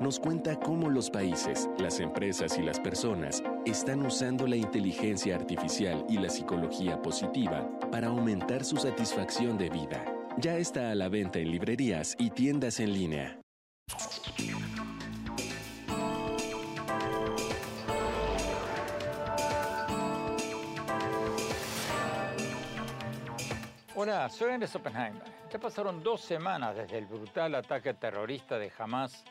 nos cuenta cómo los países, las empresas y las personas están usando la inteligencia artificial y la psicología positiva para aumentar su satisfacción de vida. Ya está a la venta en librerías y tiendas en línea. Hola, soy Andrés Oppenheimer. Ya pasaron dos semanas desde el brutal ataque terrorista de Hamas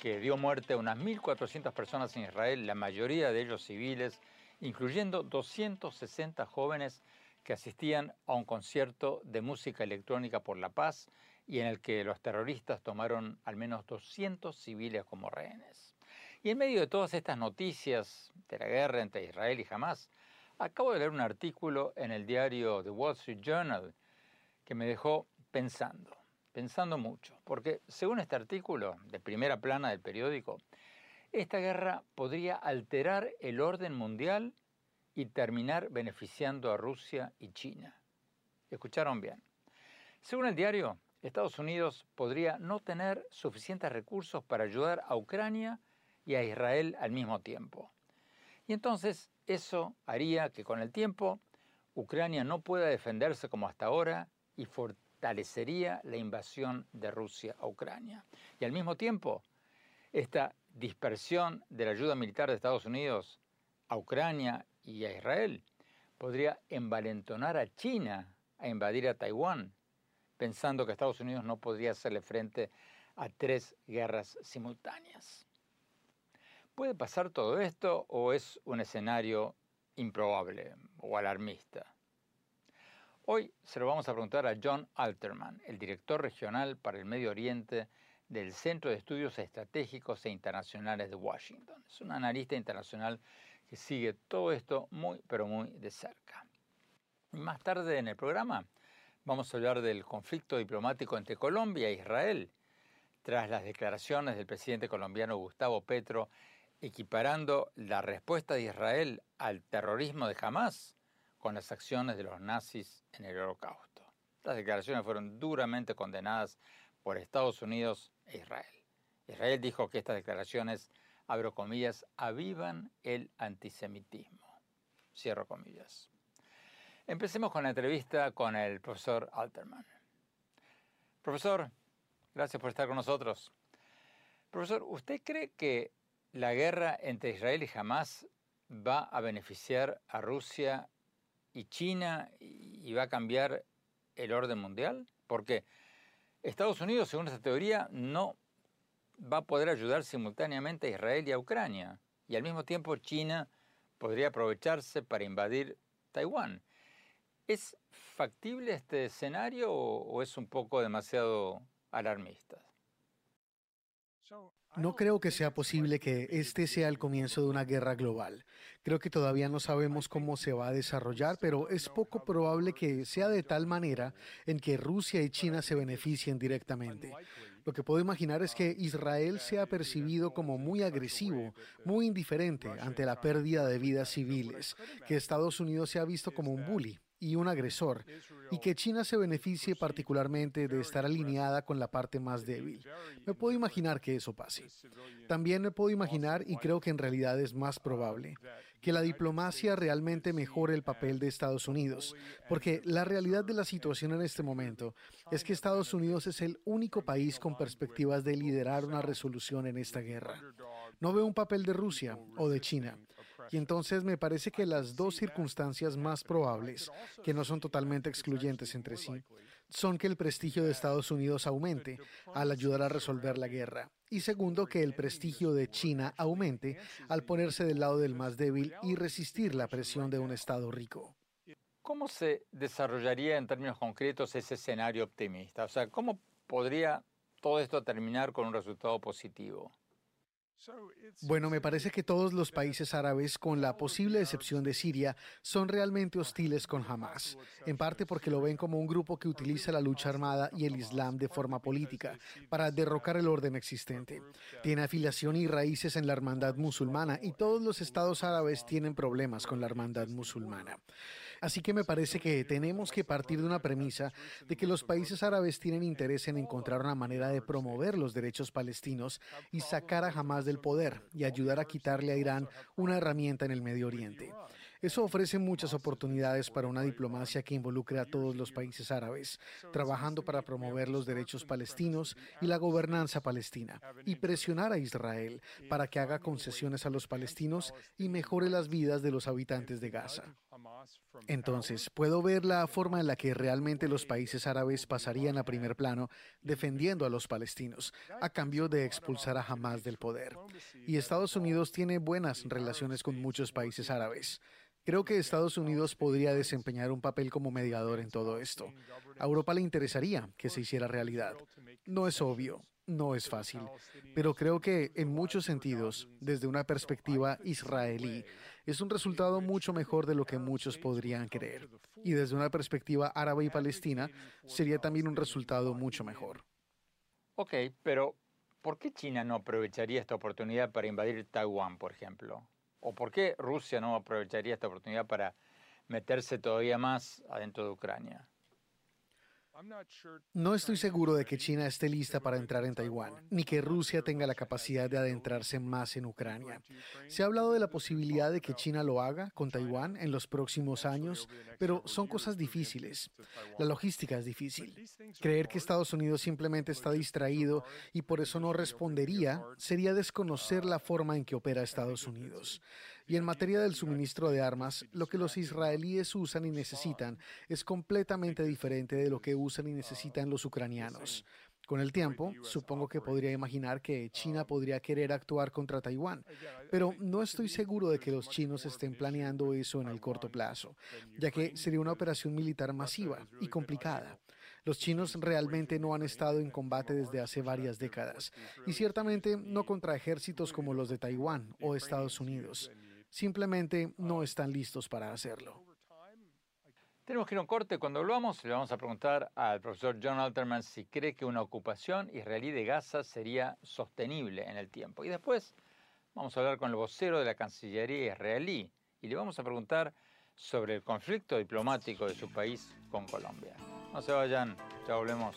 que dio muerte a unas 1.400 personas en Israel, la mayoría de ellos civiles, incluyendo 260 jóvenes que asistían a un concierto de música electrónica por la paz y en el que los terroristas tomaron al menos 200 civiles como rehenes. Y en medio de todas estas noticias de la guerra entre Israel y Hamas, acabo de leer un artículo en el diario The Wall Street Journal que me dejó pensando, pensando mucho, porque según este artículo de primera plana del periódico, esta guerra podría alterar el orden mundial y terminar beneficiando a Rusia y China. Escucharon bien. Según el diario, Estados Unidos podría no tener suficientes recursos para ayudar a Ucrania y a Israel al mismo tiempo. Y entonces eso haría que con el tiempo Ucrania no pueda defenderse como hasta ahora y fortalecería la invasión de Rusia a Ucrania. Y al mismo tiempo, esta dispersión de la ayuda militar de Estados Unidos a Ucrania y a Israel podría envalentonar a China a invadir a Taiwán, pensando que Estados Unidos no podría hacerle frente a tres guerras simultáneas. ¿Puede pasar todo esto o es un escenario improbable o alarmista? Hoy se lo vamos a preguntar a John Alterman, el director regional para el Medio Oriente del Centro de Estudios Estratégicos e Internacionales de Washington. Es un analista internacional que sigue todo esto muy, pero muy de cerca. Más tarde en el programa vamos a hablar del conflicto diplomático entre Colombia e Israel, tras las declaraciones del presidente colombiano Gustavo Petro equiparando la respuesta de Israel al terrorismo de Hamas con las acciones de los nazis en el holocausto. Estas declaraciones fueron duramente condenadas por Estados Unidos e Israel. Israel dijo que estas declaraciones, abro comillas, avivan el antisemitismo. Cierro comillas. Empecemos con la entrevista con el profesor Alterman. Profesor, gracias por estar con nosotros. Profesor, ¿usted cree que la guerra entre Israel y Hamas va a beneficiar a Rusia y China y va a cambiar el orden mundial? Porque Estados Unidos, según esta teoría, no, va a poder ayudar simultáneamente a Israel y a Ucrania. Y al mismo tiempo China podría aprovecharse para invadir Taiwán. ¿Es factible este escenario o es un poco demasiado alarmista? No creo que sea posible que este sea el comienzo de una guerra global. Creo que todavía no sabemos cómo se va a desarrollar, pero es poco probable que sea de tal manera en que Rusia y China se beneficien directamente. Lo que puedo imaginar es que Israel sea percibido como muy agresivo, muy indiferente ante la pérdida de vidas civiles, que Estados Unidos se ha visto como un bully y un agresor, y que China se beneficie particularmente de estar alineada con la parte más débil. Me puedo imaginar que eso pase. También me puedo imaginar, y creo que en realidad es más probable, que la diplomacia realmente mejore el papel de Estados Unidos, porque la realidad de la situación en este momento es que Estados Unidos es el único país con perspectivas de liderar una resolución en esta guerra. No veo un papel de Rusia o de China. Y entonces me parece que las dos circunstancias más probables, que no son totalmente excluyentes entre sí, son que el prestigio de Estados Unidos aumente al ayudar a resolver la guerra. Y segundo, que el prestigio de China aumente al ponerse del lado del más débil y resistir la presión de un Estado rico. ¿Cómo se desarrollaría en términos concretos ese escenario optimista? O sea, ¿cómo podría todo esto terminar con un resultado positivo? Bueno, me parece que todos los países árabes, con la posible excepción de Siria, son realmente hostiles con Hamas, en parte porque lo ven como un grupo que utiliza la lucha armada y el Islam de forma política para derrocar el orden existente. Tiene afiliación y raíces en la hermandad musulmana y todos los estados árabes tienen problemas con la hermandad musulmana. Así que me parece que tenemos que partir de una premisa de que los países árabes tienen interés en encontrar una manera de promover los derechos palestinos y sacar a Hamas del poder y ayudar a quitarle a Irán una herramienta en el Medio Oriente. Eso ofrece muchas oportunidades para una diplomacia que involucre a todos los países árabes, trabajando para promover los derechos palestinos y la gobernanza palestina, y presionar a Israel para que haga concesiones a los palestinos y mejore las vidas de los habitantes de Gaza. Entonces, puedo ver la forma en la que realmente los países árabes pasarían a primer plano defendiendo a los palestinos, a cambio de expulsar a Hamas del poder. Y Estados Unidos tiene buenas relaciones con muchos países árabes. Creo que Estados Unidos podría desempeñar un papel como mediador en todo esto. A Europa le interesaría que se hiciera realidad. No es obvio, no es fácil, pero creo que en muchos sentidos, desde una perspectiva israelí, es un resultado mucho mejor de lo que muchos podrían creer. Y desde una perspectiva árabe y palestina, sería también un resultado mucho mejor. Ok, pero ¿por qué China no aprovecharía esta oportunidad para invadir Taiwán, por ejemplo? ¿O por qué Rusia no aprovecharía esta oportunidad para meterse todavía más adentro de Ucrania? No estoy seguro de que China esté lista para entrar en Taiwán, ni que Rusia tenga la capacidad de adentrarse más en Ucrania. Se ha hablado de la posibilidad de que China lo haga con Taiwán en los próximos años, pero son cosas difíciles. La logística es difícil. Creer que Estados Unidos simplemente está distraído y por eso no respondería sería desconocer la forma en que opera Estados Unidos. Y en materia del suministro de armas, lo que los israelíes usan y necesitan es completamente diferente de lo que usan y necesitan los ucranianos. Con el tiempo, supongo que podría imaginar que China podría querer actuar contra Taiwán, pero no estoy seguro de que los chinos estén planeando eso en el corto plazo, ya que sería una operación militar masiva y complicada. Los chinos realmente no han estado en combate desde hace varias décadas, y ciertamente no contra ejércitos como los de Taiwán o Estados Unidos simplemente no están listos para hacerlo. Tenemos que ir a un corte. Cuando volvamos, le vamos a preguntar al profesor John Alterman si cree que una ocupación israelí de Gaza sería sostenible en el tiempo. Y después vamos a hablar con el vocero de la Cancillería israelí y le vamos a preguntar sobre el conflicto diplomático de su país con Colombia. No se vayan, ya volvemos.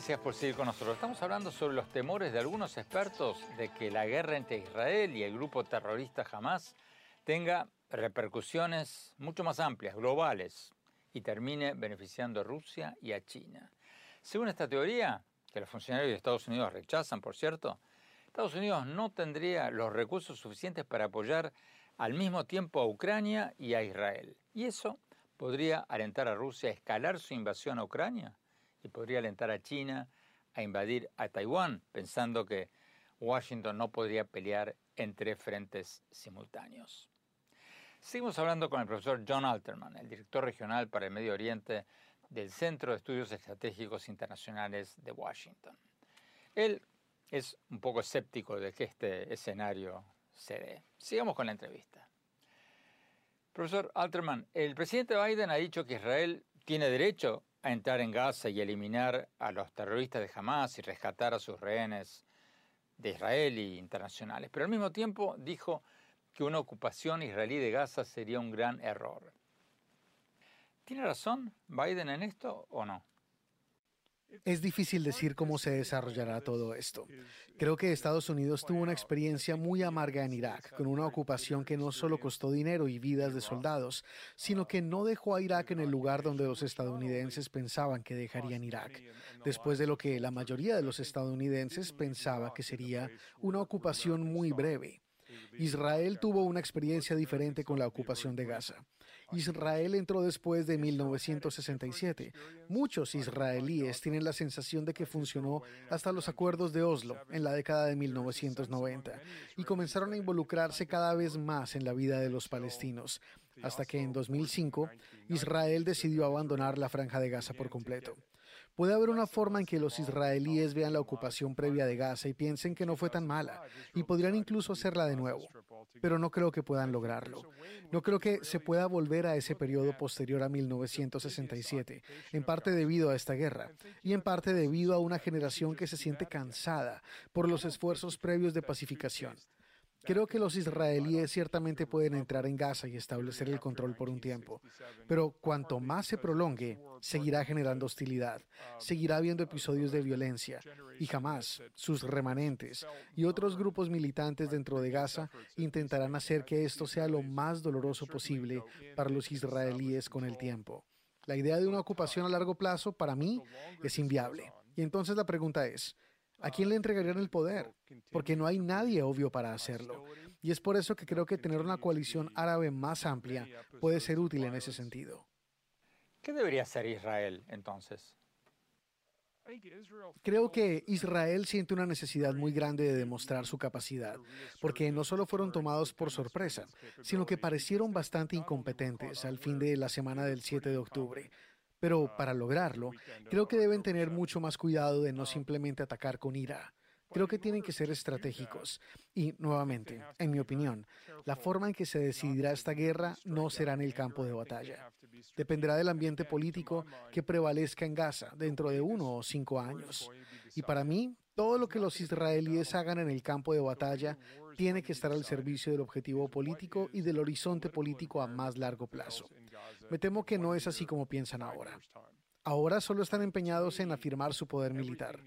Gracias por seguir con nosotros. Estamos hablando sobre los temores de algunos expertos de que la guerra entre Israel y el grupo terrorista Hamas tenga repercusiones mucho más amplias, globales, y termine beneficiando a Rusia y a China. Según esta teoría, que los funcionarios de Estados Unidos rechazan, por cierto, Estados Unidos no tendría los recursos suficientes para apoyar al mismo tiempo a Ucrania y a Israel. Y eso podría alentar a Rusia a escalar su invasión a Ucrania y podría alentar a China a invadir a Taiwán, pensando que Washington no podría pelear en tres frentes simultáneos. Seguimos hablando con el profesor John Alterman, el director regional para el Medio Oriente del Centro de Estudios Estratégicos Internacionales de Washington. Él es un poco escéptico de que este escenario se dé. Sigamos con la entrevista. Profesor Alterman, el presidente Biden ha dicho que Israel tiene derecho a entrar en Gaza y eliminar a los terroristas de Hamas y rescatar a sus rehenes de Israel y internacionales. Pero al mismo tiempo dijo que una ocupación israelí de Gaza sería un gran error. ¿Tiene razón Biden en esto o no? Es difícil decir cómo se desarrollará todo esto. Creo que Estados Unidos tuvo una experiencia muy amarga en Irak, con una ocupación que no solo costó dinero y vidas de soldados, sino que no dejó a Irak en el lugar donde los estadounidenses pensaban que dejarían Irak, después de lo que la mayoría de los estadounidenses pensaba que sería una ocupación muy breve. Israel tuvo una experiencia diferente con la ocupación de Gaza. Israel entró después de 1967. Muchos israelíes tienen la sensación de que funcionó hasta los acuerdos de Oslo en la década de 1990 y comenzaron a involucrarse cada vez más en la vida de los palestinos, hasta que en 2005 Israel decidió abandonar la franja de Gaza por completo. Puede haber una forma en que los israelíes vean la ocupación previa de Gaza y piensen que no fue tan mala y podrían incluso hacerla de nuevo, pero no creo que puedan lograrlo. No creo que se pueda volver a ese periodo posterior a 1967, en parte debido a esta guerra y en parte debido a una generación que se siente cansada por los esfuerzos previos de pacificación. Creo que los israelíes ciertamente pueden entrar en Gaza y establecer el control por un tiempo, pero cuanto más se prolongue, seguirá generando hostilidad, seguirá habiendo episodios de violencia y jamás sus remanentes y otros grupos militantes dentro de Gaza intentarán hacer que esto sea lo más doloroso posible para los israelíes con el tiempo. La idea de una ocupación a largo plazo para mí es inviable. Y entonces la pregunta es, ¿A quién le entregarían el poder? Porque no hay nadie obvio para hacerlo. Y es por eso que creo que tener una coalición árabe más amplia puede ser útil en ese sentido. ¿Qué debería hacer Israel entonces? Creo que Israel siente una necesidad muy grande de demostrar su capacidad, porque no solo fueron tomados por sorpresa, sino que parecieron bastante incompetentes al fin de la semana del 7 de octubre. Pero para lograrlo, creo que deben tener mucho más cuidado de no simplemente atacar con ira. Creo que tienen que ser estratégicos. Y, nuevamente, en mi opinión, la forma en que se decidirá esta guerra no será en el campo de batalla. Dependerá del ambiente político que prevalezca en Gaza dentro de uno o cinco años. Y para mí, todo lo que los israelíes hagan en el campo de batalla tiene que estar al servicio del objetivo político y del horizonte político a más largo plazo. Me temo que no es así como piensan ahora. Ahora solo están empeñados en afirmar su poder militar,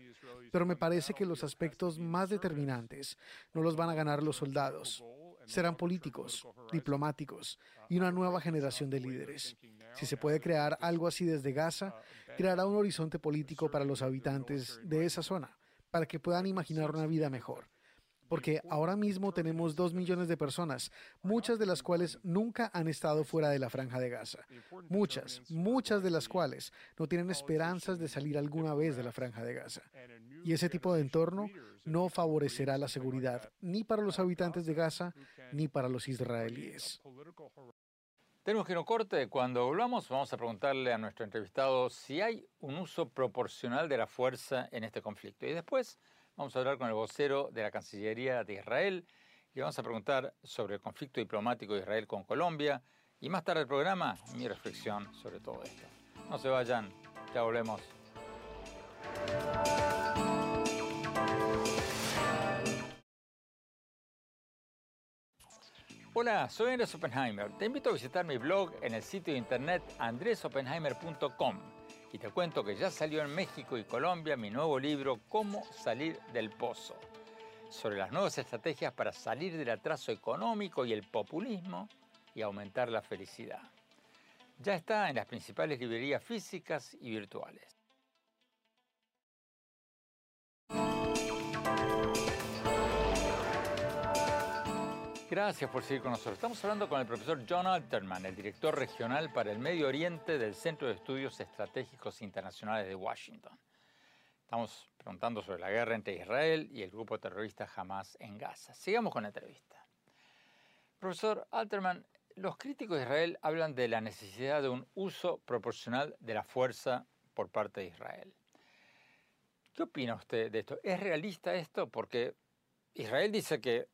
pero me parece que los aspectos más determinantes no los van a ganar los soldados. Serán políticos, diplomáticos y una nueva generación de líderes. Si se puede crear algo así desde Gaza, creará un horizonte político para los habitantes de esa zona, para que puedan imaginar una vida mejor porque ahora mismo tenemos dos millones de personas, muchas de las cuales nunca han estado fuera de la franja de Gaza. Muchas, muchas de las cuales no tienen esperanzas de salir alguna vez de la franja de Gaza. Y ese tipo de entorno no favorecerá la seguridad ni para los habitantes de Gaza ni para los israelíes. Tenemos que no corte. Cuando volvamos, vamos a preguntarle a nuestro entrevistado si hay un uso proporcional de la fuerza en este conflicto. Y después Vamos a hablar con el vocero de la Cancillería de Israel y vamos a preguntar sobre el conflicto diplomático de Israel con Colombia y más tarde el programa mi reflexión sobre todo esto. No se vayan, Ya volvemos. Hola, soy Andrés Oppenheimer. Te invito a visitar mi blog en el sitio de internet andresoppenheimer.com y te cuento que ya salió en México y Colombia mi nuevo libro Cómo salir del pozo, sobre las nuevas estrategias para salir del atraso económico y el populismo y aumentar la felicidad. Ya está en las principales librerías físicas y virtuales. Gracias por seguir con nosotros. Estamos hablando con el profesor John Alterman, el director regional para el Medio Oriente del Centro de Estudios Estratégicos Internacionales de Washington. Estamos preguntando sobre la guerra entre Israel y el grupo terrorista Hamas en Gaza. Sigamos con la entrevista. Profesor Alterman, los críticos de Israel hablan de la necesidad de un uso proporcional de la fuerza por parte de Israel. ¿Qué opina usted de esto? ¿Es realista esto? Porque Israel dice que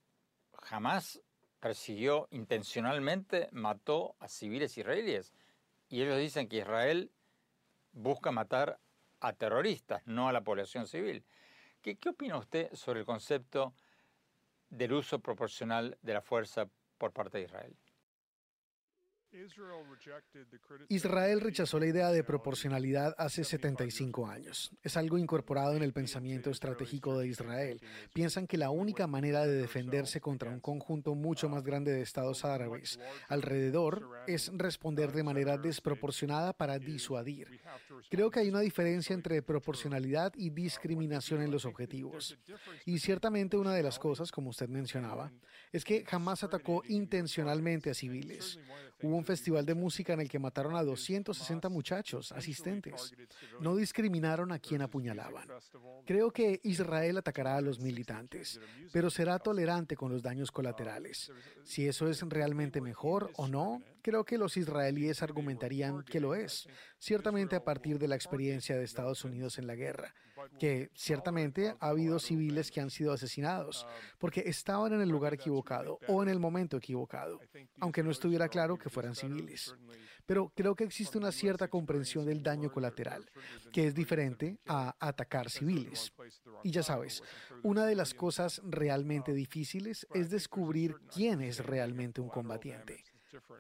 jamás persiguió intencionalmente, mató a civiles israelíes. Y ellos dicen que Israel busca matar a terroristas, no a la población civil. ¿Qué, qué opina usted sobre el concepto del uso proporcional de la fuerza por parte de Israel? Israel rechazó la idea de proporcionalidad hace 75 años. Es algo incorporado en el pensamiento estratégico de Israel. Piensan que la única manera de defenderse contra un conjunto mucho más grande de estados árabes alrededor es responder de manera desproporcionada para disuadir. Creo que hay una diferencia entre proporcionalidad y discriminación en los objetivos. Y ciertamente una de las cosas, como usted mencionaba, es que jamás atacó intencionalmente a civiles. Hubo un festival de música en el que mataron a 260 muchachos, asistentes. No discriminaron a quien apuñalaban. Creo que Israel atacará a los militantes, pero será tolerante con los daños colaterales. Si eso es realmente mejor o no, creo que los israelíes argumentarían que lo es, ciertamente a partir de la experiencia de Estados Unidos en la guerra que ciertamente ha habido civiles que han sido asesinados porque estaban en el lugar equivocado o en el momento equivocado, aunque no estuviera claro que fueran civiles. Pero creo que existe una cierta comprensión del daño colateral, que es diferente a atacar civiles. Y ya sabes, una de las cosas realmente difíciles es descubrir quién es realmente un combatiente.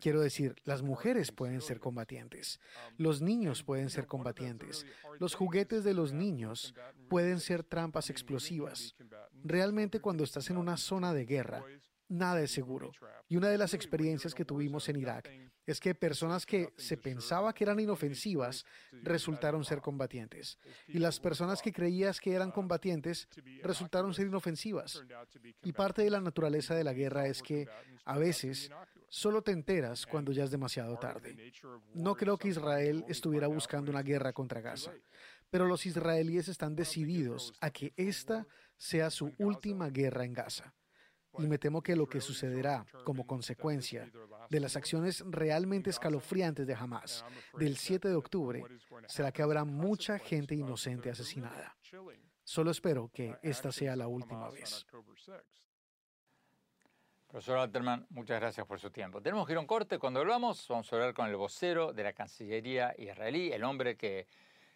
Quiero decir, las mujeres pueden ser combatientes, los niños pueden ser combatientes, los juguetes de los niños pueden ser trampas explosivas. Realmente cuando estás en una zona de guerra, nada es seguro. Y una de las experiencias que tuvimos en Irak es que personas que se pensaba que eran inofensivas resultaron ser combatientes. Y las personas que creías que eran combatientes resultaron ser inofensivas. Y parte de la naturaleza de la guerra es que a veces solo te enteras cuando ya es demasiado tarde. No creo que Israel estuviera buscando una guerra contra Gaza, pero los israelíes están decididos a que esta sea su última guerra en Gaza. Y me temo que lo que sucederá como consecuencia de las acciones realmente escalofriantes de Hamas del 7 de octubre será que habrá mucha gente inocente asesinada. Solo espero que esta sea la última vez. Profesor Alterman, muchas gracias por su tiempo. Tenemos que ir a un corte. Cuando volvamos, vamos a hablar con el vocero de la Cancillería israelí, el hombre que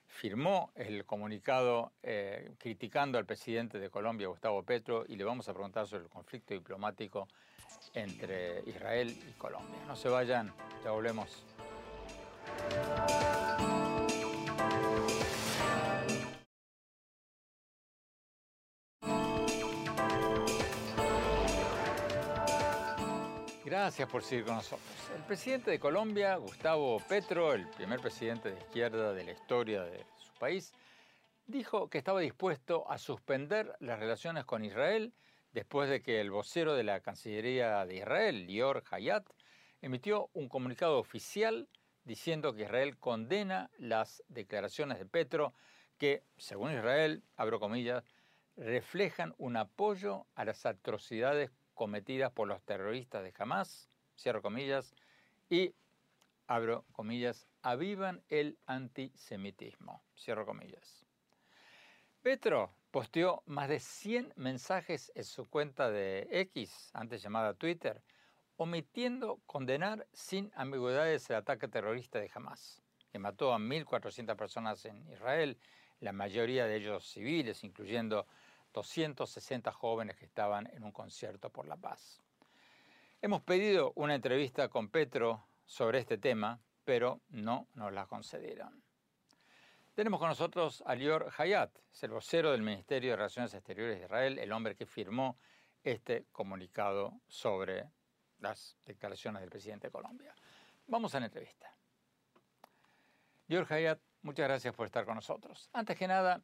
firmó el comunicado eh, criticando al presidente de Colombia, Gustavo Petro, y le vamos a preguntar sobre el conflicto diplomático entre Israel y Colombia. No se vayan, ya volvemos. Gracias por seguir con nosotros. El presidente de Colombia, Gustavo Petro, el primer presidente de izquierda de la historia de su país, dijo que estaba dispuesto a suspender las relaciones con Israel después de que el vocero de la Cancillería de Israel, Lior Hayat, emitió un comunicado oficial diciendo que Israel condena las declaraciones de Petro que, según Israel, abro reflejan un apoyo a las atrocidades cometidas por los terroristas de Hamas, cierro comillas, y, abro comillas, avivan el antisemitismo, cierro comillas. Petro posteó más de 100 mensajes en su cuenta de X, antes llamada Twitter, omitiendo condenar sin ambigüedades el ataque terrorista de Hamas. que mató a 1.400 personas en Israel, la mayoría de ellos civiles, incluyendo 260 jóvenes que estaban en un concierto por la paz. Hemos pedido una entrevista con Petro sobre este tema, pero no nos la concedieron. Tenemos con nosotros a Lior Hayat, el vocero del Ministerio de Relaciones Exteriores de Israel, el hombre que firmó este comunicado sobre las declaraciones del presidente de Colombia. Vamos a la entrevista. Lior Hayat, muchas gracias por estar con nosotros. Antes que nada,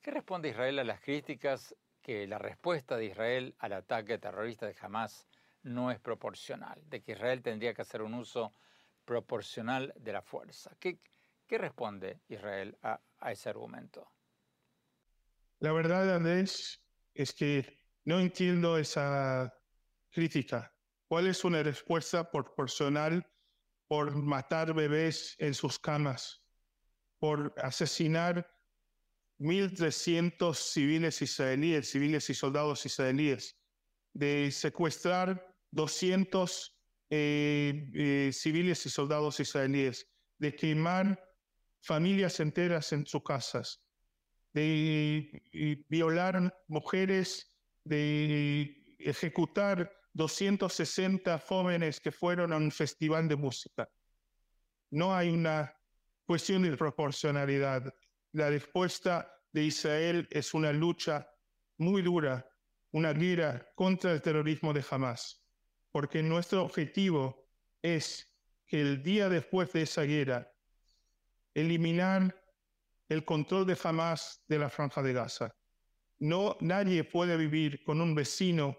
¿qué responde Israel a las críticas que la respuesta de Israel al ataque terrorista de Hamas no es proporcional, de que Israel tendría que hacer un uso proporcional de la fuerza? ¿Qué, responde Israel a, a ese argumento? La verdad, Andrés, es que no entiendo esa crítica. ¿Cuál es una respuesta proporcional por matar bebés en sus camas, por asesinar 1.300 civiles israelíes, civiles y soldados israelíes, de secuestrar 200 eh, eh, civiles y soldados israelíes, de quemar familias enteras en sus casas, de violar mujeres, de ejecutar 260 jóvenes que fueron a un festival de música. No hay una cuestión de proporcionalidad. La respuesta de Israel es una lucha muy dura, una guerra contra el terrorismo de Hamas, porque nuestro objetivo es que el día después de esa guerra, eliminar el control de Hamas de la franja de Gaza. No, nadie puede vivir con un vecino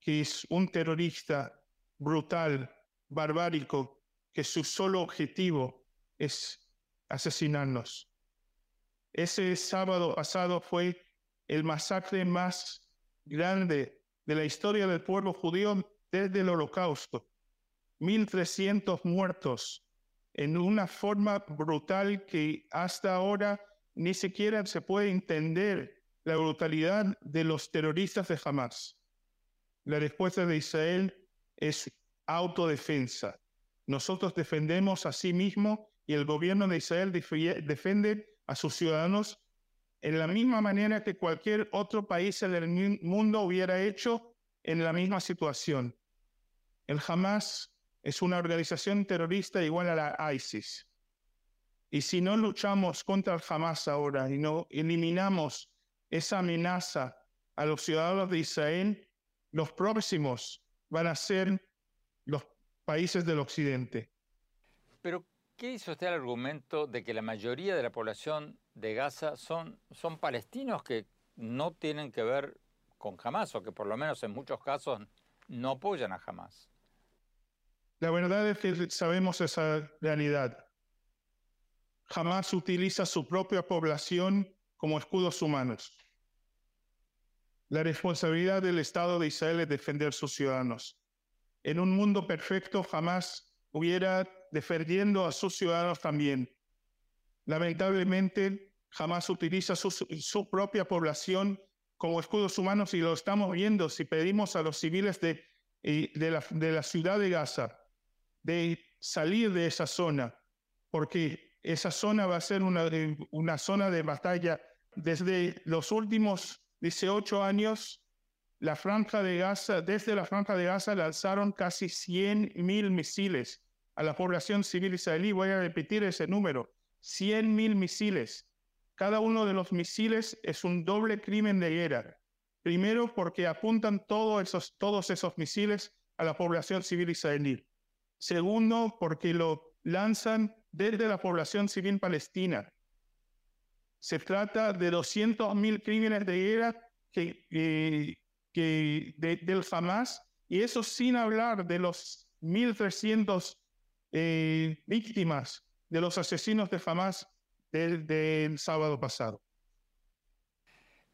que es un terrorista brutal, barbárico, que su solo objetivo es asesinarnos. Ese sábado pasado fue el masacre más grande de la historia del pueblo judío desde el holocausto. 1.300 muertos en una forma brutal que hasta ahora ni siquiera se puede entender la brutalidad de los terroristas de Hamas. La respuesta de Israel es autodefensa. Nosotros defendemos a sí mismo y el gobierno de Israel defiende a sus ciudadanos en la misma manera que cualquier otro país en el mundo hubiera hecho en la misma situación. El Hamas es una organización terrorista igual a la ISIS. Y si no luchamos contra el Hamas ahora y no eliminamos esa amenaza a los ciudadanos de Israel, los próximos van a ser los países del occidente. Pero, ¿qué hizo usted al argumento de que la mayoría de la población de Gaza son, son palestinos que no tienen que ver con Hamas o que por lo menos en muchos casos no apoyan a Hamas? La verdad es que sabemos esa realidad. Hamas utiliza su propia población como escudos humanos. La responsabilidad del Estado de Israel es defender sus ciudadanos. En un mundo perfecto jamás hubiera defendiendo a sus ciudadanos también. Lamentablemente, jamás utiliza su, propia población como escudos humanos y lo estamos viendo si pedimos a los civiles de, de, la, ciudad de Gaza de salir de esa zona, porque esa zona va a ser una, una zona de batalla desde los últimos 18 años, la franja de Gaza, desde la franja de Gaza lanzaron casi 100 mil misiles a la población civil israelí. Voy a repetir ese número, 100 mil misiles. Cada uno de los misiles es un doble crimen de guerra. Primero, porque apuntan todos esos, todos esos misiles a la población civil israelí. Segundo, porque lo lanzan desde la población civil palestina. Se trata de 200.000 crímenes de guerra que, que del Hamas, y eso sin hablar de los 1.300 eh, víctimas de los asesinos de Hamas del, sábado pasado.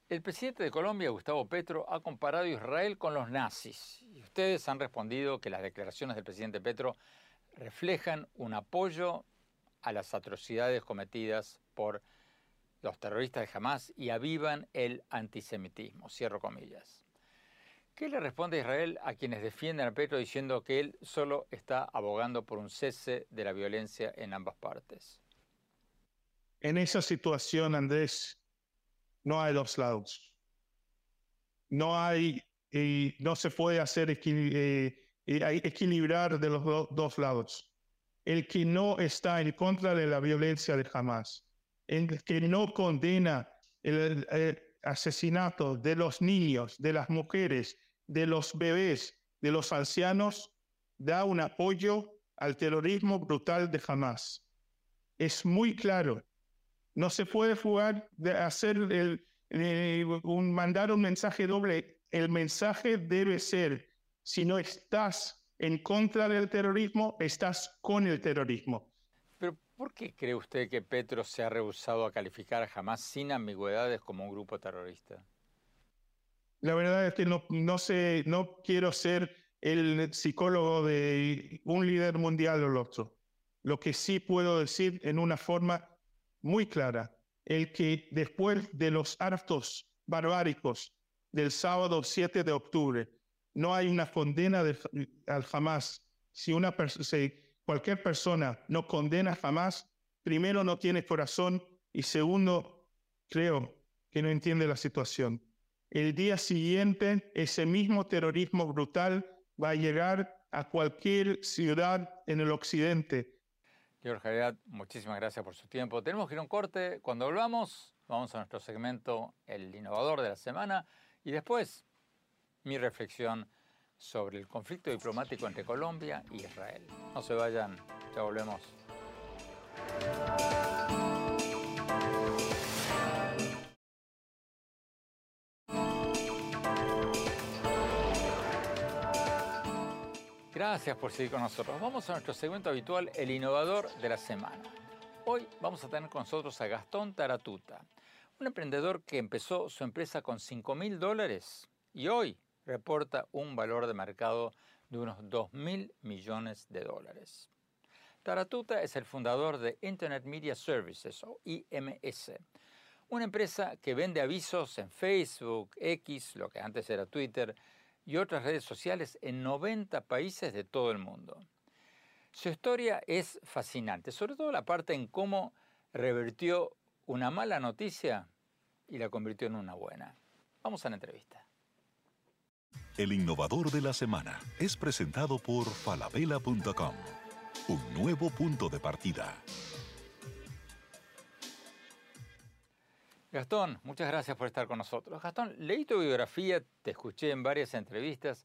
El presidente de Colombia, Gustavo Petro, ha comparado a Israel con los nazis. Y ustedes han respondido que las declaraciones del presidente Petro reflejan un apoyo a las atrocidades cometidas por los terroristas de Hamas y avivan el antisemitismo, cierro comillas. ¿Qué le responde Israel a quienes defienden a Petro diciendo que él solo está abogando por un cese de la violencia en ambas partes? En esa situación, Andrés, no hay dos lados. No hay, y no se puede hacer eh, equilibrar de los dos lados. El que no está en contra de la violencia de Hamas, el que no condena el asesinato de los niños, de las mujeres, de los bebés, de los ancianos, da un apoyo al terrorismo brutal de Hamas. Es muy claro. No se puede jugar de hacer el, un, mandar un mensaje doble. El mensaje debe ser, si no estás en contra del terrorismo, estás con el terrorismo. ¿Por qué cree usted que Petro se ha rehusado a calificar a Hamas sin ambigüedades como un grupo terrorista? La verdad es que no, sé, no quiero ser el psicólogo de un líder mundial o el otro. Lo que sí puedo decir en una forma muy clara, el que después de los actos barbáricos del sábado 7 de octubre, no hay una condena de, al jamás. Si, una si cualquier persona no condena jamás, primero no tiene corazón y segundo, creo que no entiende la situación. El día siguiente, ese mismo terrorismo brutal va a llegar a cualquier ciudad en el occidente. George Hayat, muchísimas gracias por su tiempo. Tenemos que ir a un corte. Cuando volvamos, vamos a nuestro segmento El Innovador de la Semana y después mi reflexión sobre el conflicto diplomático entre Colombia y Israel. No se vayan, ya volvemos. Gracias por seguir con nosotros. Vamos a nuestro segmento habitual, el innovador de la semana. Hoy vamos a tener con nosotros a Gastón Taratuta, un emprendedor que empezó su empresa con 5 mil dólares y hoy reporta un valor de mercado de unos 2 mil millones de dólares. Taratuta es el fundador de Internet Media Services o IMS, una empresa que vende avisos en Facebook, X, lo que antes era Twitter, y otras redes sociales en 90 países de todo el mundo. Su historia es fascinante, sobre todo la parte en cómo revertió una mala noticia y la convirtió en una buena. Vamos a la entrevista. El innovador de la semana es presentado por falabella.com, un nuevo punto de partida. Gastón, muchas gracias por estar con nosotros. Gastón, leí tu biografía, te escuché en varias entrevistas.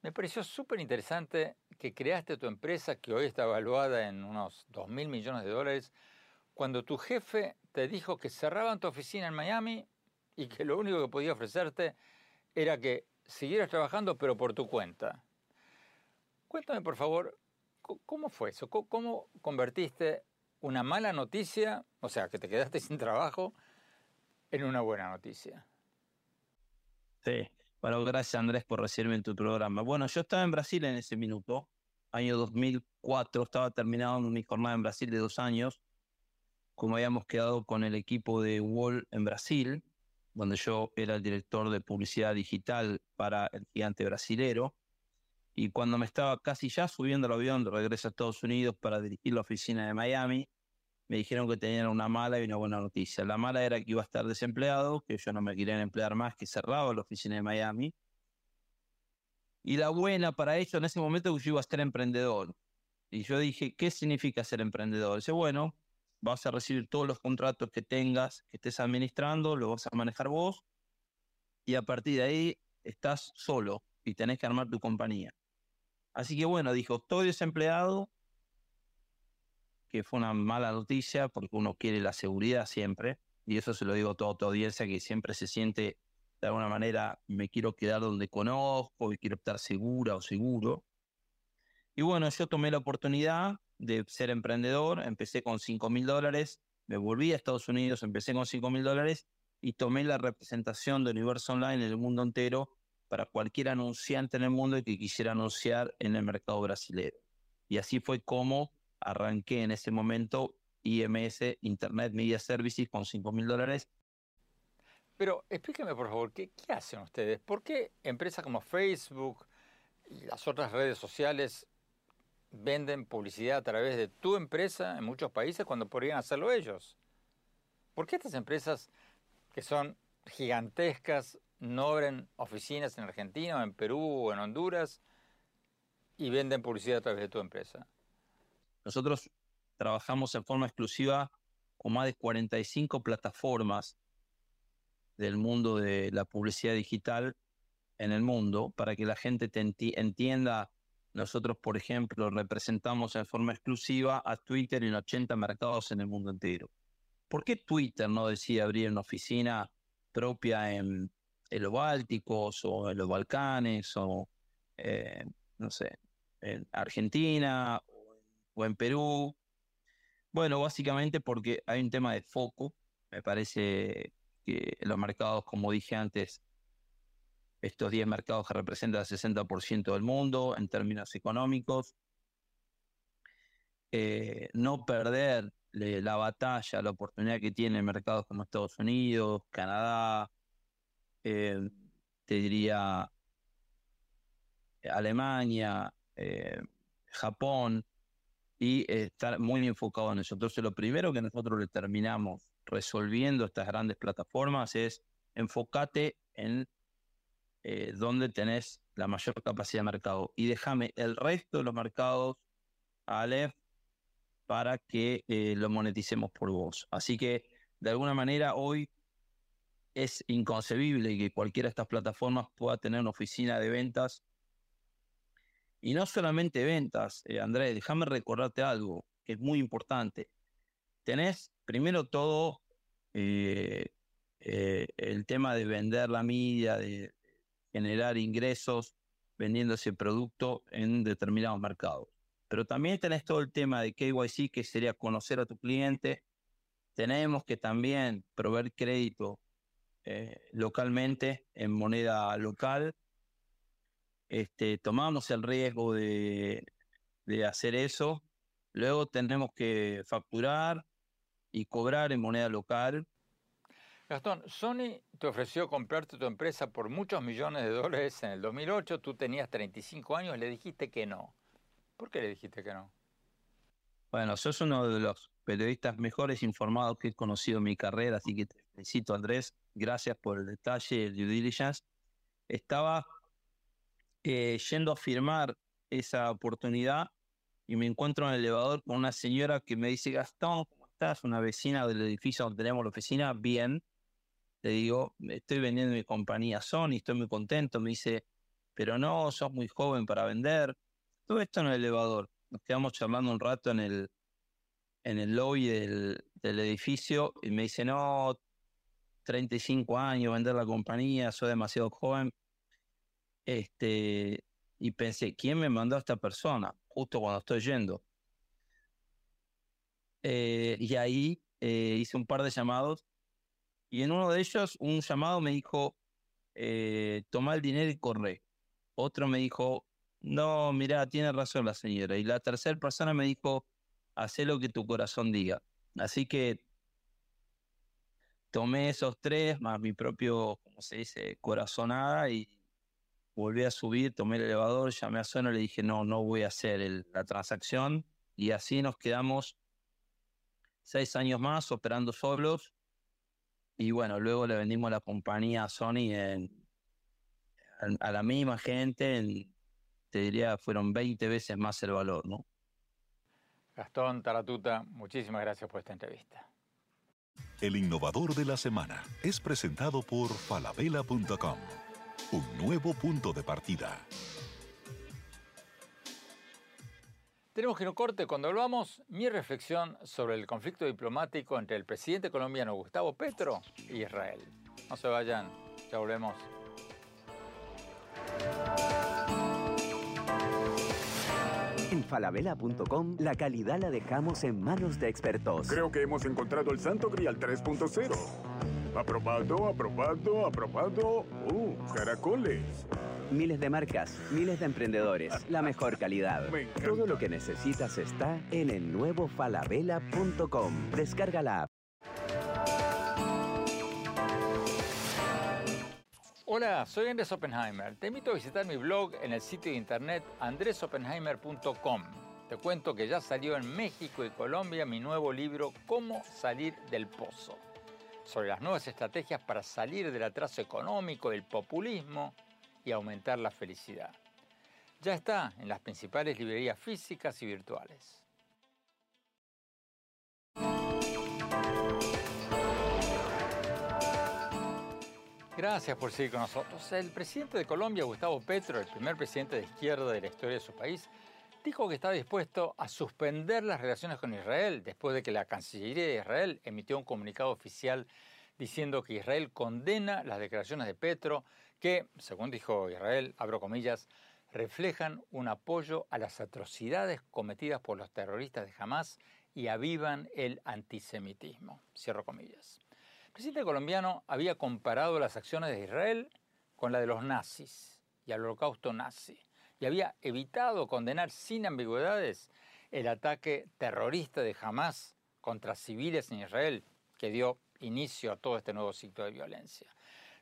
Me pareció súper interesante que creaste tu empresa, que hoy está evaluada en unos 2 mil millones de dólares, cuando tu jefe te dijo que cerraban tu oficina en Miami y que lo único que podía ofrecerte era que siguieras trabajando, pero por tu cuenta. Cuéntame, por favor, ¿cómo fue eso? ¿Cómo convertiste una mala noticia, o sea, que te quedaste sin trabajo, en una buena noticia. Sí, bueno, gracias Andrés por recibirme en tu programa. Bueno, yo estaba en Brasil en ese minuto, año 2004, estaba terminando mi jornada en Brasil de dos años, como habíamos quedado con el equipo de Wall en Brasil, donde yo era el director de publicidad digital para el gigante brasilero. Y cuando me estaba casi ya subiendo el avión de regreso a Estados Unidos para dirigir la oficina de Miami, me dijeron que tenían una mala y una buena noticia. La mala era que iba a estar desempleado, que yo no me querían emplear más, que cerraba la oficina de Miami. Y la buena para ellos en ese momento que yo iba a ser emprendedor. Y yo dije, ¿qué significa ser emprendedor? Dice, bueno, vas a recibir todos los contratos que tengas, que estés administrando, los vas a manejar vos. Y a partir de ahí estás solo y tenés que armar tu compañía. Así que bueno, dijo, estoy desempleado, que fue una mala noticia porque uno quiere la seguridad siempre, y eso se lo digo a toda tu audiencia que siempre se siente de alguna manera, me quiero quedar donde conozco y quiero estar segura o seguro. Y bueno, yo tomé la oportunidad de ser emprendedor, empecé con 5 mil dólares, me volví a Estados Unidos, empecé con 5 mil dólares y tomé la representación de Universo Online en el mundo entero para cualquier anunciante en el mundo que quisiera anunciar en el mercado brasileño. Y así fue como arranqué en ese momento IMS, Internet Media Services, con 5 mil dólares. Pero explíqueme, por favor, ¿qué, ¿qué hacen ustedes? ¿Por qué empresas como Facebook y las otras redes sociales venden publicidad a través de tu empresa en muchos países cuando podrían hacerlo ellos? ¿Por qué estas empresas que son gigantescas no abren oficinas en Argentina, o en Perú o en Honduras y venden publicidad a través de tu empresa? Nosotros trabajamos en forma exclusiva con más de 45 plataformas del mundo de la publicidad digital en el mundo para que la gente entienda. Nosotros, por ejemplo, representamos en forma exclusiva a Twitter en 80 mercados en el mundo entero. ¿Por qué Twitter no decide abrir una oficina propia en, los Bálticos o en los Balcanes o, eh, no sé, en Argentina o en Perú? Bueno, básicamente porque hay un tema de foco. Me parece que los mercados, como dije antes, estos 10 mercados que representan el 60% del mundo en términos económicos, eh, no perder la batalla, la oportunidad que tienen mercados como Estados Unidos, Canadá, eh, te diría Alemania, eh, Japón, y estar muy enfocado en eso. Entonces, lo primero que nosotros le terminamos resolviendo estas grandes plataformas es enfócate en eh, dónde tenés la mayor capacidad de mercado y déjame el resto de los mercados a Aleph para que eh, lo moneticemos por vos. Así que, de alguna manera, hoy es inconcebible que cualquiera de estas plataformas pueda tener una oficina de ventas y no solamente ventas, eh, Andrés, déjame recordarte algo que es muy importante. Tenés primero todo el tema de vender la media, de generar ingresos vendiendo ese producto en determinados mercados. Pero también tenés todo el tema de KYC, que sería conocer a tu cliente. Tenemos que también proveer crédito localmente en moneda local este, tomamos el riesgo de, hacer eso. Luego tenemos que facturar y cobrar en moneda local. Gastón, Sony te ofreció comprarte tu empresa por muchos millones de dólares en el 2008, tú tenías 35 años, le dijiste que no. ¿Por qué le dijiste que no? Bueno, sos uno de los periodistas mejores informados que he conocido en mi carrera, así que te felicito Andrés, gracias por el detalle, el due diligence. Estaba eh, yendo a firmar esa oportunidad y me encuentro en el elevador con una señora que me dice, Gastón, ¿cómo estás? Una vecina del edificio donde tenemos la oficina, bien. Le digo, estoy vendiendo mi compañía Sony, estoy muy contento. Me dice, pero no, sos muy joven para vender. Todo esto en el elevador. Nos quedamos charlando un rato en el, en el lobby del, del edificio y me dice, no, 35 años, vender la compañía, soy demasiado joven. Este, y pensé, ¿quién me mandó a esta persona? Justo cuando estoy yendo. Eh, y ahí eh, hice un par de llamados y en uno de ellos un llamado me dijo, eh, toma el dinero y corre. Otro me dijo, no, mira, tiene razón la señora. Y la tercera persona me dijo, haz lo que tu corazón diga. Así que tomé esos tres, más mi propio, ¿cómo se dice?, corazonada y volví a subir, tomé el elevador, llamé a Sono y le dije, no, no voy a hacer la transacción. Y así nos quedamos seis años más operando solos. Y bueno, luego le vendimos la compañía a Sony en, a, la misma gente, te diría, fueron 20 veces más el valor, ¿no? Gastón Taratuta, muchísimas gracias por esta entrevista. El innovador de la semana es presentado por falabella.com un nuevo punto de partida. Tenemos que no corte cuando hablamos mi reflexión sobre el conflicto diplomático entre el presidente colombiano Gustavo Petro y Israel. No se vayan, ya volvemos. En falabella.com la calidad la dejamos en manos de expertos. Creo que hemos encontrado el Santo Grial 3.0 Aprobado, aprobado, aprobado. ¡Uh, caracoles! Miles de marcas, miles de emprendedores, la mejor calidad. Todo lo que necesitas está en el nuevo falabella.com. Descarga la app. Hola, soy Andrés Oppenheimer. Te invito a visitar mi blog en el sitio de internet andresoppenheimer.com. Te cuento que ya salió en México y Colombia mi nuevo libro Cómo salir del pozo sobre las nuevas estrategias para salir del atraso económico, del populismo y aumentar la felicidad. Ya está en las principales librerías físicas y virtuales. Gracias por seguir con nosotros. El presidente de Colombia, Gustavo Petro, el primer presidente de izquierda de la historia de su país, dijo que está dispuesto a suspender las relaciones con Israel después de que la Cancillería de Israel emitió un comunicado oficial diciendo que Israel condena las declaraciones de Petro que, según dijo Israel, abro comillas, reflejan un apoyo a las atrocidades cometidas por los terroristas de Hamas y avivan el antisemitismo. El presidente colombiano había comparado las acciones de Israel con la de los nazis y al holocausto nazi y había evitado condenar sin ambigüedades el ataque terrorista de Hamas contra civiles en Israel que dio inicio a todo este nuevo ciclo de violencia.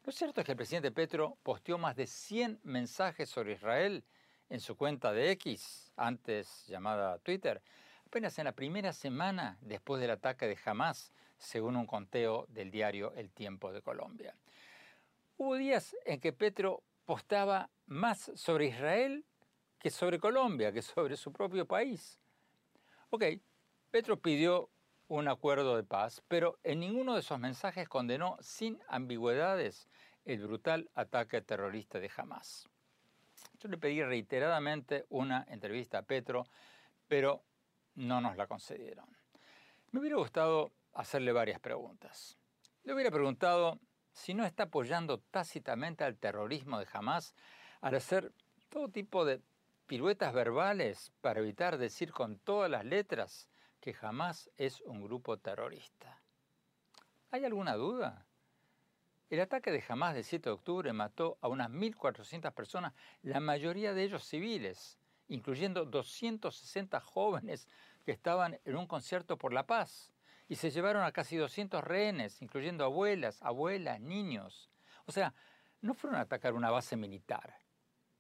Lo cierto es que el presidente Petro posteó más de 100 mensajes sobre Israel en su cuenta de X, antes llamada Twitter, apenas en la primera semana después del ataque de Hamas, según un conteo del diario El Tiempo de Colombia. Hubo días en que Petro postaba más sobre Israel que sobre Colombia, que sobre su propio país. Ok, Petro pidió un acuerdo de paz, pero en ninguno de esos mensajes condenó sin ambigüedades el brutal ataque terrorista de Hamas. Yo le pedí reiteradamente una entrevista a Petro, pero no nos la concedieron. Me hubiera gustado hacerle varias preguntas. Le hubiera preguntado si no está apoyando tácitamente al terrorismo de Hamas al hacer todo tipo de piruetas verbales para evitar decir con todas las letras que jamás es un grupo terrorista. ¿Hay alguna duda? El ataque de Hamas del 7 de octubre mató a unas 1.400 personas, la mayoría de ellos civiles, incluyendo 260 jóvenes que estaban en un concierto por la paz. Y se llevaron a casi 200 rehenes, incluyendo abuelas, abuelas, niños. O sea, no fueron a atacar una base militar.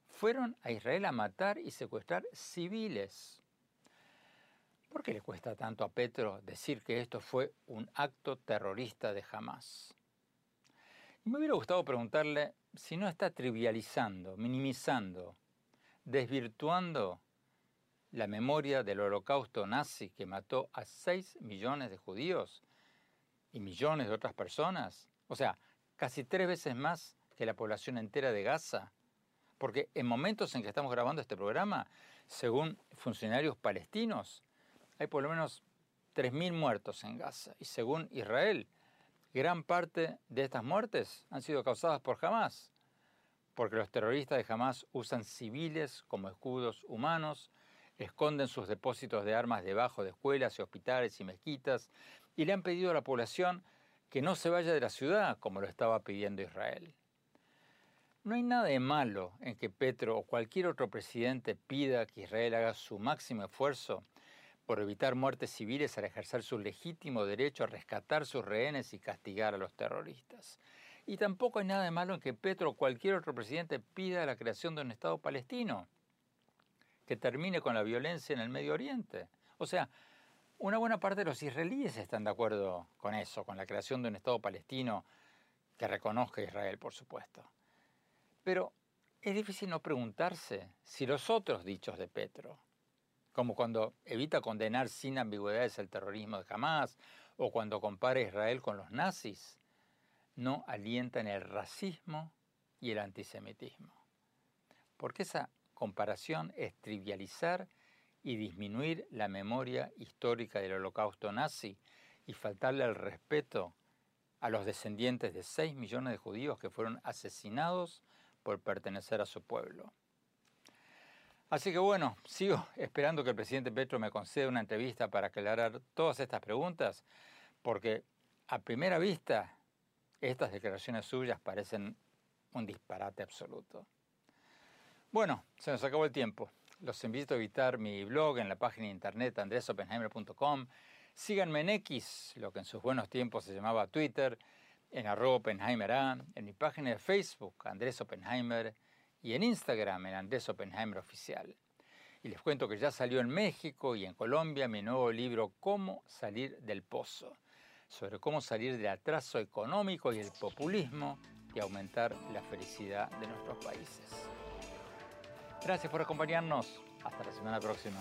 Fueron a Israel a matar y secuestrar civiles. ¿Por qué le cuesta tanto a Petro decir que esto fue un acto terrorista de Hamas? Y me hubiera gustado preguntarle si no está trivializando, minimizando, desvirtuando la memoria del holocausto nazi que mató a 6 millones de judíos y millones de otras personas, o sea, casi tres veces más que la población entera de Gaza. Porque en momentos en que estamos grabando este programa, según funcionarios palestinos, hay por lo menos 3.000 muertos en Gaza. Y según Israel, gran parte de estas muertes han sido causadas por Hamas, porque los terroristas de Hamas usan civiles como escudos humanos, esconden sus depósitos de armas debajo de escuelas y hospitales y mezquitas, y le han pedido a la población que no se vaya de la ciudad, como lo estaba pidiendo Israel. No hay nada de malo en que Petro o cualquier otro presidente pida que Israel haga su máximo esfuerzo por evitar muertes civiles al ejercer su legítimo derecho a rescatar sus rehenes y castigar a los terroristas. Y tampoco hay nada de malo en que Petro o cualquier otro presidente pida la creación de un Estado palestino que termine con la violencia en el Medio Oriente. O sea, una buena parte de los israelíes están de acuerdo con eso, con la creación de un Estado palestino que reconozca a Israel, por supuesto. Pero es difícil no preguntarse si los otros dichos de Petro, como cuando evita condenar sin ambigüedades el terrorismo de Hamas o cuando compara a Israel con los nazis, no alientan el racismo y el antisemitismo. Porque esa comparación es trivializar y disminuir la memoria histórica del holocausto nazi y faltarle el respeto a los descendientes de 6 millones de judíos que fueron asesinados por pertenecer a su pueblo. Así que bueno, sigo esperando que el presidente Petro me conceda una entrevista para aclarar todas estas preguntas, porque a primera vista estas declaraciones suyas parecen un disparate absoluto. Bueno, se nos acabó el tiempo. Los invito a visitar mi blog en la página de internet andresopenheimer.com. Síganme en X, lo que en sus buenos tiempos se llamaba Twitter, en arroba Oppenheimer en mi página de Facebook, Andrés Oppenheimer, y en Instagram en Andrés Oppenheimer Oficial. Y les cuento que ya salió en México y en Colombia mi nuevo libro Cómo salir del pozo. sobre cómo salir del atraso económico y el populismo y aumentar la felicidad de nuestros países. Gracias por acompañarnos. Hasta la semana próxima.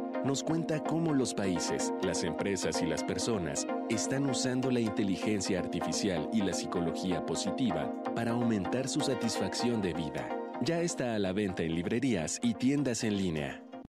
Nos cuenta cómo los países, las empresas y las personas están usando la inteligencia artificial y la psicología positiva para aumentar su satisfacción de vida. Ya está a la venta en librerías y tiendas en línea.